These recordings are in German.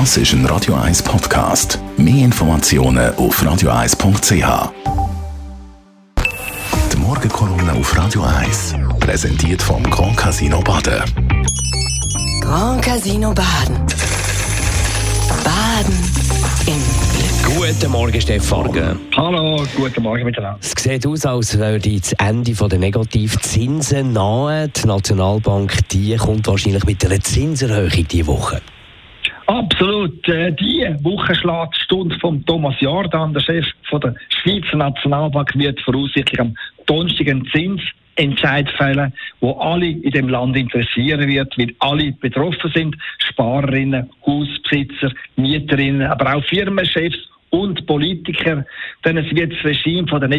Das ist ein Radio 1 Podcast. Mehr Informationen auf radio1.ch. Die Morgenkolumne auf Radio 1 präsentiert vom Grand Casino Baden. Grand Casino Baden. Baden im Glück. Guten Morgen, Stefan. Hallo, guten Morgen miteinander. Es sieht aus, als würde das Ende der Negativzinsen nahe. Die Nationalbank die kommt wahrscheinlich mit einer Zinserhöhung diese Woche. Absolut. Äh, die Woche schlägt die Stunde von Thomas Jordan, der Chef von der Schweizer Nationalbank, wird voraussichtlich am Donnerstag einen Zinsentscheid fällen, wo alle in dem Land interessieren wird, weil alle betroffen sind, Sparerinnen, Hausbesitzer, Mieterinnen, aber auch Firmenchefs und Politiker, denn es wird das Regime von der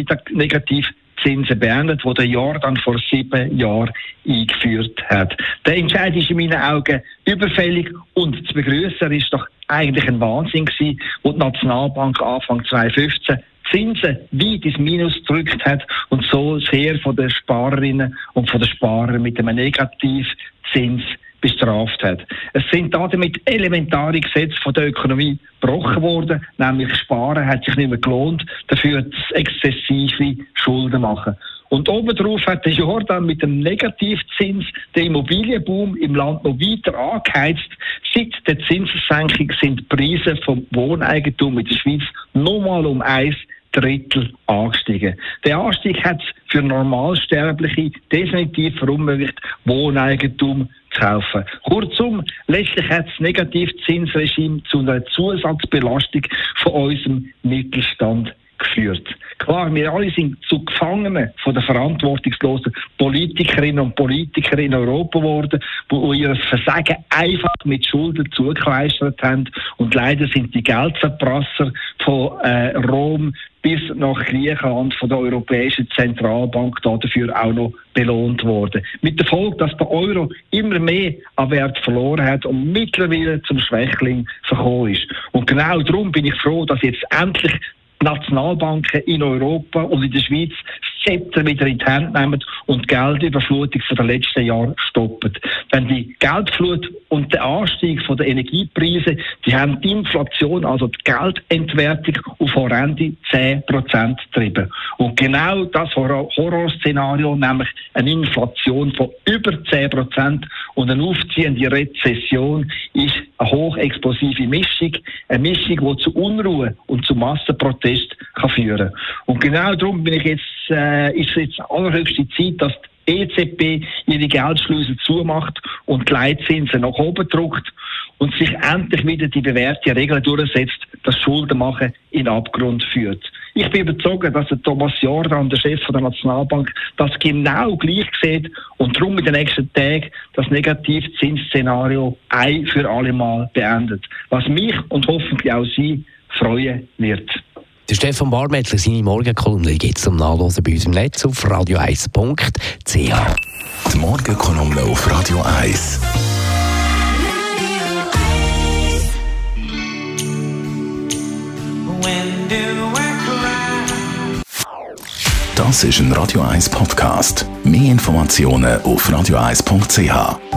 Negativzinsen beendet, wo der Jordan vor sieben Jahren eingeführt hat. Der Entscheid ist in meinen Augen überfällig und zu begrüßen ist doch eigentlich ein Wahnsinn gewesen, wo die Nationalbank Anfang 2015 Zinsen weit ins Minus gedrückt hat und so sehr von den Sparerinnen und von den Sparern mit einem Negativzins bestraft hat. Es sind damit elementare Gesetze von der Ökonomie gebrochen worden, nämlich Sparen hat sich nicht mehr gelohnt, dafür das exzessive Schulden machen. Und obendrauf hat der Jordan mit dem Negativzins den Immobilienboom im Land noch weiter angeheizt. Seit der Zinssenkung sind die Preise vom Wohneigentum in der Schweiz nochmal um eins Drittel angestiegen. Der Anstieg hat für Normalsterbliche definitiv verunmöglicht, Wohneigentum zu kaufen. Kurzum, letztlich hat das Negativzinsregime zu einer Zusatzbelastung von unserem Mittelstand geführt. Klar, wir alle sind zu Gefangenen von den verantwortungslosen Politikerinnen und Politikern in Europa geworden, die ihr Versagen einfach mit Schulden zugekleistert haben. Und leider sind die Geldverprasser von äh, Rom bis nach Griechenland von der Europäischen Zentralbank dafür auch noch belohnt worden. Mit der Folge, dass der Euro immer mehr an Wert verloren hat und mittlerweile zum Schwächling verkommen ist. Und genau darum bin ich froh, dass jetzt endlich Nationalbanken in Europa und in der Schweiz Zepter wieder in die Hand nehmen und die Geldüberflutung von den letzten Jahren stoppen. Denn die Geldflut und der Anstieg von der Energiepreise, die haben die Inflation, also die Geldentwertung auf horrende 10% getrieben. Und genau das Horrorszenario, nämlich eine Inflation von über 10% und eine aufziehende Rezession, ist eine hochexplosive Mischung, eine Mischung, die zu Unruhe und zu Massenprotest kann führen. Und genau darum bin ich jetzt, äh, ist jetzt allerhöchste Zeit, dass die EZB ihre Geldschlüsse zumacht und die Leitzinsen nach oben drückt und sich endlich wieder die bewährte Regel durchsetzt, dass Schuldenmachen in Abgrund führt. Ich bin überzeugt, dass der Thomas Jordan, der Chef der Nationalbank, das genau gleich sieht und darum in den nächsten Tagen das Negativzinsszenario ein für alle Mal beendet. Was mich und hoffentlich auch Sie freuen wird. Der Stefan Barmettler, seine Morgenkolumne gibt es zum Nachlesen bei uns im Netz auf radio1.ch. Die Morgenkolumne auf Radio 1. Das ist ein Radio 1 Podcast. Mehr Informationen auf radio1.ch.